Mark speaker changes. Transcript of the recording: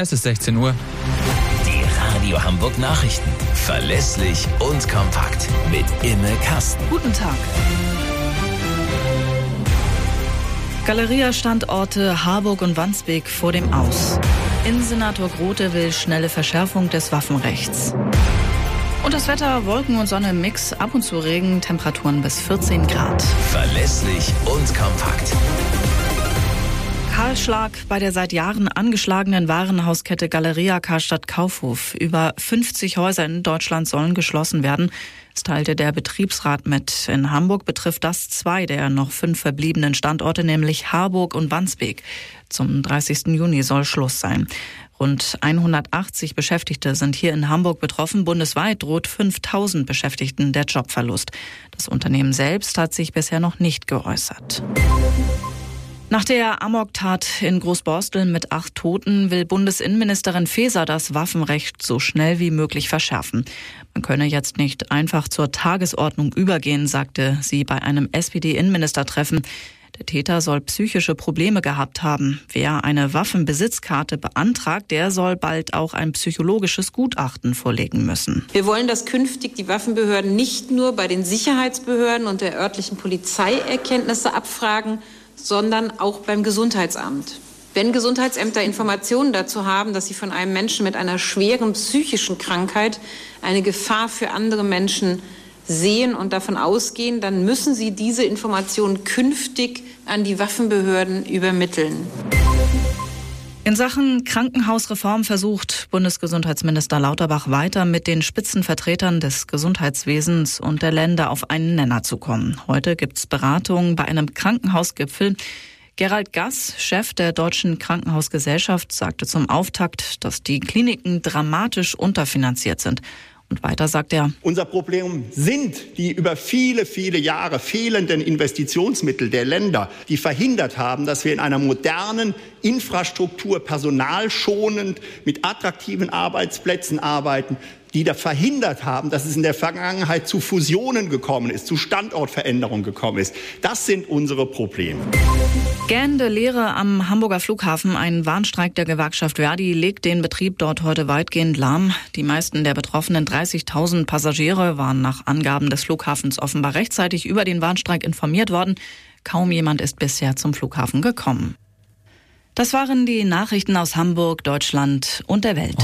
Speaker 1: Es ist 16 Uhr.
Speaker 2: Die Radio Hamburg Nachrichten. Verlässlich und kompakt. Mit Imme Kasten.
Speaker 3: Guten Tag. Galeria-Standorte Harburg und Wandsbek vor dem Aus. Innensenator Grote will schnelle Verschärfung des Waffenrechts. Und das Wetter, Wolken und Sonne im Mix, ab und zu Regen, Temperaturen bis 14 Grad.
Speaker 2: Verlässlich und kompakt.
Speaker 3: Kahlschlag bei der seit Jahren angeschlagenen Warenhauskette Galeria Karstadt Kaufhof. Über 50 Häuser in Deutschland sollen geschlossen werden. Das teilte der Betriebsrat mit. In Hamburg betrifft das zwei der noch fünf verbliebenen Standorte, nämlich Harburg und Wandsbek. Zum 30. Juni soll Schluss sein. Rund 180 Beschäftigte sind hier in Hamburg betroffen. Bundesweit droht 5000 Beschäftigten der Jobverlust. Das Unternehmen selbst hat sich bisher noch nicht geäußert. Nach der Amok-Tat in Großborstel mit acht Toten will Bundesinnenministerin Faeser das Waffenrecht so schnell wie möglich verschärfen. Man könne jetzt nicht einfach zur Tagesordnung übergehen, sagte sie bei einem SPD-Innenministertreffen. Der Täter soll psychische Probleme gehabt haben. Wer eine Waffenbesitzkarte beantragt, der soll bald auch ein psychologisches Gutachten vorlegen müssen.
Speaker 4: Wir wollen, dass künftig die Waffenbehörden nicht nur bei den Sicherheitsbehörden und der örtlichen Polizei Erkenntnisse abfragen, sondern auch beim Gesundheitsamt. Wenn Gesundheitsämter Informationen dazu haben, dass sie von einem Menschen mit einer schweren psychischen Krankheit eine Gefahr für andere Menschen sehen und davon ausgehen, dann müssen sie diese Informationen künftig an die Waffenbehörden übermitteln.
Speaker 3: In Sachen Krankenhausreform versucht Bundesgesundheitsminister Lauterbach weiter mit den Spitzenvertretern des Gesundheitswesens und der Länder auf einen Nenner zu kommen. Heute gibt's Beratungen bei einem Krankenhausgipfel. Gerald Gass, Chef der Deutschen Krankenhausgesellschaft, sagte zum Auftakt, dass die Kliniken dramatisch unterfinanziert sind. Und weiter sagt er,
Speaker 5: unser Problem sind die über viele, viele Jahre fehlenden Investitionsmittel der Länder, die verhindert haben, dass wir in einer modernen Infrastruktur personalschonend mit attraktiven Arbeitsplätzen arbeiten, die da verhindert haben, dass es in der Vergangenheit zu Fusionen gekommen ist, zu Standortveränderungen gekommen ist. Das sind unsere Probleme.
Speaker 3: Gähnende Lehre am Hamburger Flughafen. Ein Warnstreik der Gewerkschaft Verdi legt den Betrieb dort heute weitgehend lahm. Die meisten der betroffenen 30.000 Passagiere waren nach Angaben des Flughafens offenbar rechtzeitig über den Warnstreik informiert worden. Kaum jemand ist bisher zum Flughafen gekommen. Das waren die Nachrichten aus Hamburg, Deutschland und der Welt.